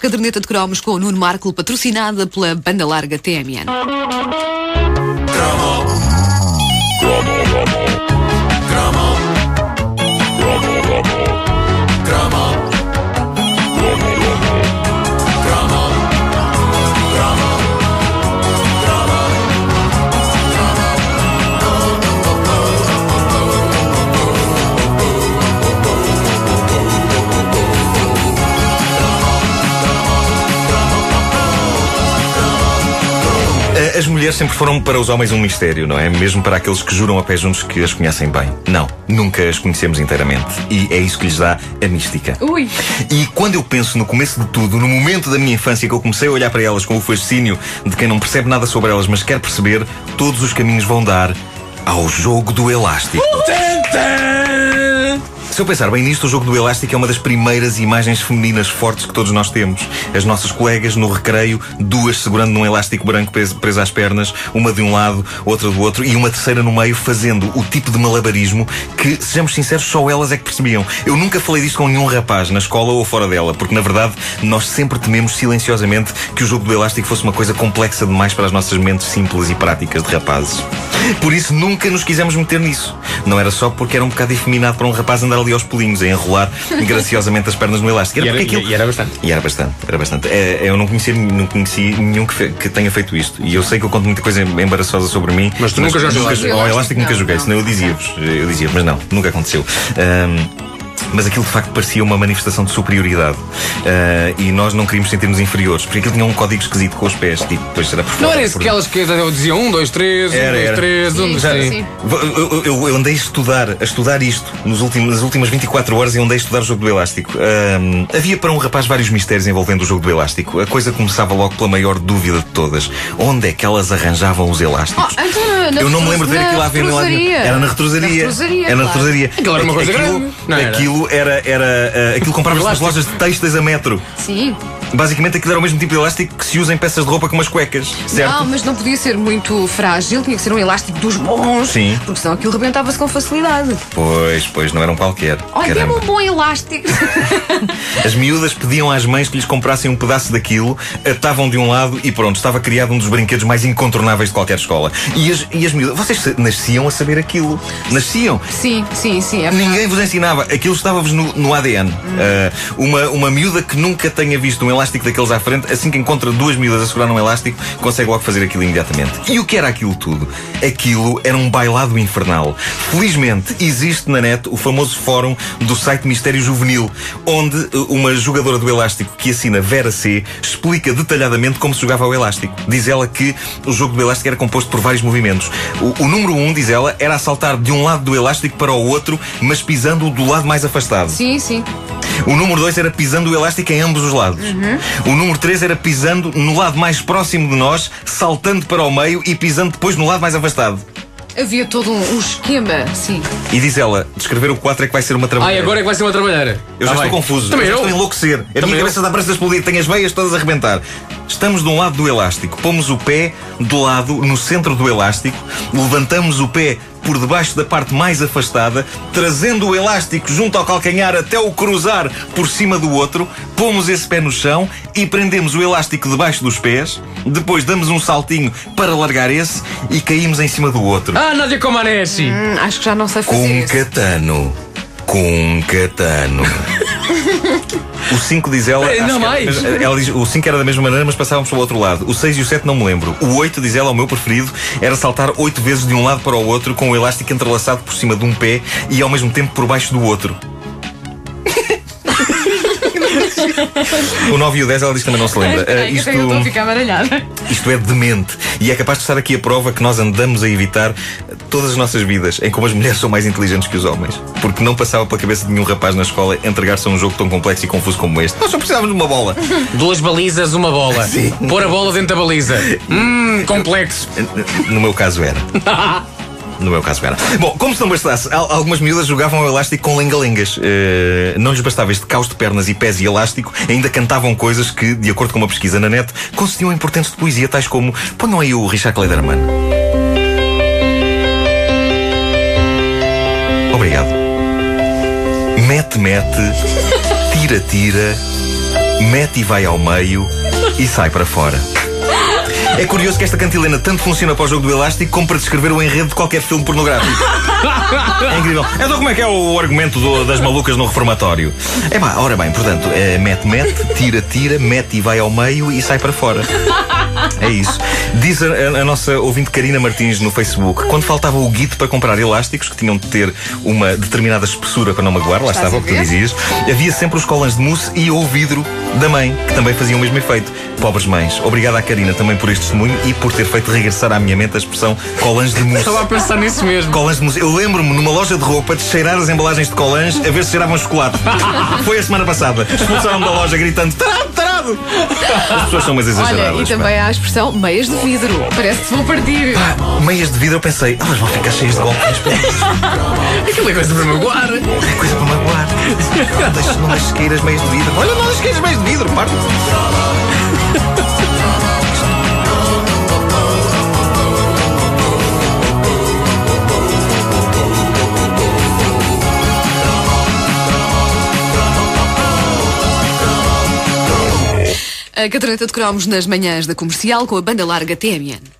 Caderneta de cromos com o Nuno Marco, patrocinada pela banda larga TMN. As mulheres sempre foram para os homens um mistério, não é? Mesmo para aqueles que juram a pé juntos que as conhecem bem. Não, nunca as conhecemos inteiramente. E é isso que lhes dá a mística. Ui! E quando eu penso no começo de tudo, no momento da minha infância que eu comecei a olhar para elas com o fascínio de quem não percebe nada sobre elas, mas quer perceber, todos os caminhos vão dar ao jogo do elástico. Se eu pensar bem nisto, o jogo do elástico é uma das primeiras imagens femininas fortes que todos nós temos. As nossas colegas no recreio, duas segurando num elástico branco preso, às pernas, uma de um lado, outra do outro, e uma terceira no meio, fazendo o tipo de malabarismo que, sejamos sinceros, só elas é que percebiam. Eu nunca falei disto com nenhum rapaz, na escola ou fora dela, porque na verdade nós sempre tememos silenciosamente que o jogo do elástico fosse uma coisa complexa demais para as nossas mentes simples e práticas de rapazes. Por isso nunca nos quisemos meter nisso. Não era só porque era um bocado efeminado para um rapaz andar ali aos pulinhos, a enrolar graciosamente as pernas no elástico. E era, aquilo- e era bastante. e era bastante, era bastante. É, eu não conhecia, não conheci nenhum que, fe- que tenha feito isto. E eu sei que eu conto muita coisa embaraçosa sobre mim. Mas tu nunca já jogaste? Ao elástico nunca Não, joguei, não. senão eu dizia-vos. Eu dizia, mas não, nunca aconteceu. Ahm, mas aquilo de facto parecia uma manifestação de superioridade. Ah, e nós não queríamos sentir-nos inferiores, porque aquilo tinha um código esquisito com os pés. Tipo, depois era por Não fora, era esse por- aquelas que diziam um, dois, três, um, Era, dois, era. três, um, dois, três. Eu, eu- eu andei a estudar, a estudar isto nos últimos, nas últimas 24 horas eu andei a estudar o jogo do elástico. Havia para um rapaz vários mistérios envolvendo o jogo do elástico. A coisa começava logo pela maior dúvida de todas. Onde é que elas arranjavam os elásticos? Oh, então na- na eu não me lembro de ver aquilo à venda retrosaria. Era na retrosaria. Era na claro. retrosaria. Aquilo era uma coisa aquilo, grande, não era? Aquilo era. era ah, aquilo comprava-se nas lojas de têxteis a metro. Sim. Basicamente aquilo era o mesmo tipo de elástico que se usa em peças de roupa como as cuecas. Certo? Não, mas não podia ser muito frágil, tinha que ser um elástico dos bons. Sim. Porque senão aquilo rebentava-se com facilidade. Pois, pois, não eram qualquer. Olha, dê-me Caramba. um bom elástico. As miúdas pediam às mães que lhes comprassem um pedaço daquilo, atavam de um lado e pronto, estava criado um dos brinquedos mais incontornáveis de qualquer escola. E as, e as miúdas, vocês nasciam a saber aquilo. Nasciam. sim, sim, sim. É Ninguém vos ensinava. Aquilo estava-vos no, no ADN. Ah, uma, uma miúda que nunca tenha visto um elástico daqueles à frente, assim que encontra duas miúdas a segurar num elástico, consegue logo fazer aquilo imediatamente. E o que era aquilo tudo? Aquilo era um bailado infernal. Felizmente, existe na net o famoso fórum do site Mistério Juvenil, onde uh, uma jogadora do elástico que assina Vera C explica detalhadamente como se jogava o elástico. Diz ela que o jogo do elástico era composto por vários movimentos. O, o número um, diz ela, era saltar de um lado do elástico para o outro, mas pisando do lado mais afastado. Sim, sim. O número 2 era pisando o elástico em ambos os lados. O número 3 era pisando no lado mais próximo de nós, saltando para o meio e pisando depois no lado mais afastado. Havia todo um, um esquema, sim. E diz ela, descrever o 4 é que vai ser uma Ai, trabalheira. agora é que vai ser uma trabalheira. Eu já Tá estou confuso. Também eu já eu. estou a enlouquecer. A Também minha eu. cabeça dá prestes a explodir. Tenho as veias todas a arrebentar. Estamos de um lado do elástico. Pomos o pé de lado no centro do elástico. Levantamos o pé por debaixo da parte mais afastada, trazendo o elástico junto ao calcanhar até o cruzar por cima do outro, pomos esse pé no chão e prendemos o elástico debaixo dos pés, depois damos um saltinho para largar esse e caímos em cima do outro. Ah, Nádia Comaneci. Hum, acho que já não sei fazer Com um isso. catano. Com um catano. O 5 diz ela. Não mais. era- ela diz, o 5 era da mesma maneira, mas passávamos para o outro lado. O 6 e o 7 não me lembro. O 8, diz ela, o meu preferido, era saltar 8 vezes de um lado para o outro com o elástico entrelaçado por cima de um pé e ao mesmo tempo por baixo do outro. o 9 e o 10 ela diz que também não se lembra. Ai, isto, Eu estou a ficar baralhada. isto é demente. E é capaz de estar aqui a prova que nós andamos a evitar todas as nossas vidas em como as mulheres são mais inteligentes que os homens. Porque não passava pela cabeça de nenhum rapaz na escola entregar-se a um jogo tão complexo e confuso como este. Nós só precisávamos de uma bola. Duas balizas, uma bola. Sim. Pôr a bola dentro da baliza. Hum, complexo. No meu caso era. No meu caso era. Bom, como se não bastasse, al- algumas miúdas jogavam elástico com lengalengas. Eh, não lhes bastava este caos de pernas e pés e elástico, ainda cantavam coisas que, de acordo com uma pesquisa na net, consistiam em portentos de poesia, tais como ponham aí o Richard Kleiderman. Obrigado. Mete, mete, tira, tira, mete e vai ao meio e sai para fora. É curioso que esta cantilena tanto funciona para o jogo do elástico como para descrever o enredo de qualquer filme pornográfico. É incrível. Então como é que é o argumento do- das malucas no reformatório? É pá, ora bem, portanto, é mete, mete, tira, tira, mete e vai ao meio e sai para fora. É isso. Diz a, a- a nossa ouvinte Karina Martins no Facebook: quando faltava o guito para comprar elásticos, que tinham de ter uma determinada espessura para não magoar, lá Estás estava o que tu dizias, havia sempre os colãs de mousse e ou vidro da mãe, que também faziam o mesmo efeito. Pobres mães. Obrigado à Karina também por este testemunho e por ter feito regressar à minha mente a expressão colãs de mousse. Estava a pensar nisso mesmo. Colãs de mousse. Eu lembro-me numa loja de roupa de cheirar as embalagens de colãs a ver se cheiravam chocolate. Foi a semana passada. Expulsaram-me da loja gritando: tarado, tarado! As pessoas são umas exageradas. Olha, e também há a expressão meias de vidro. Parece que se vão partir. Pá, meias de vidro, eu pensei, elas vão ficar cheias de golpes. Aquilo é coisa para magoar. É coisa para magoar. Não deixes, não deixes cair as meias de vidro. Olha, não deixes cair as meias de vidro, parte. A caderneta de cromos nas manhãs da comercial com a banda larga TMN.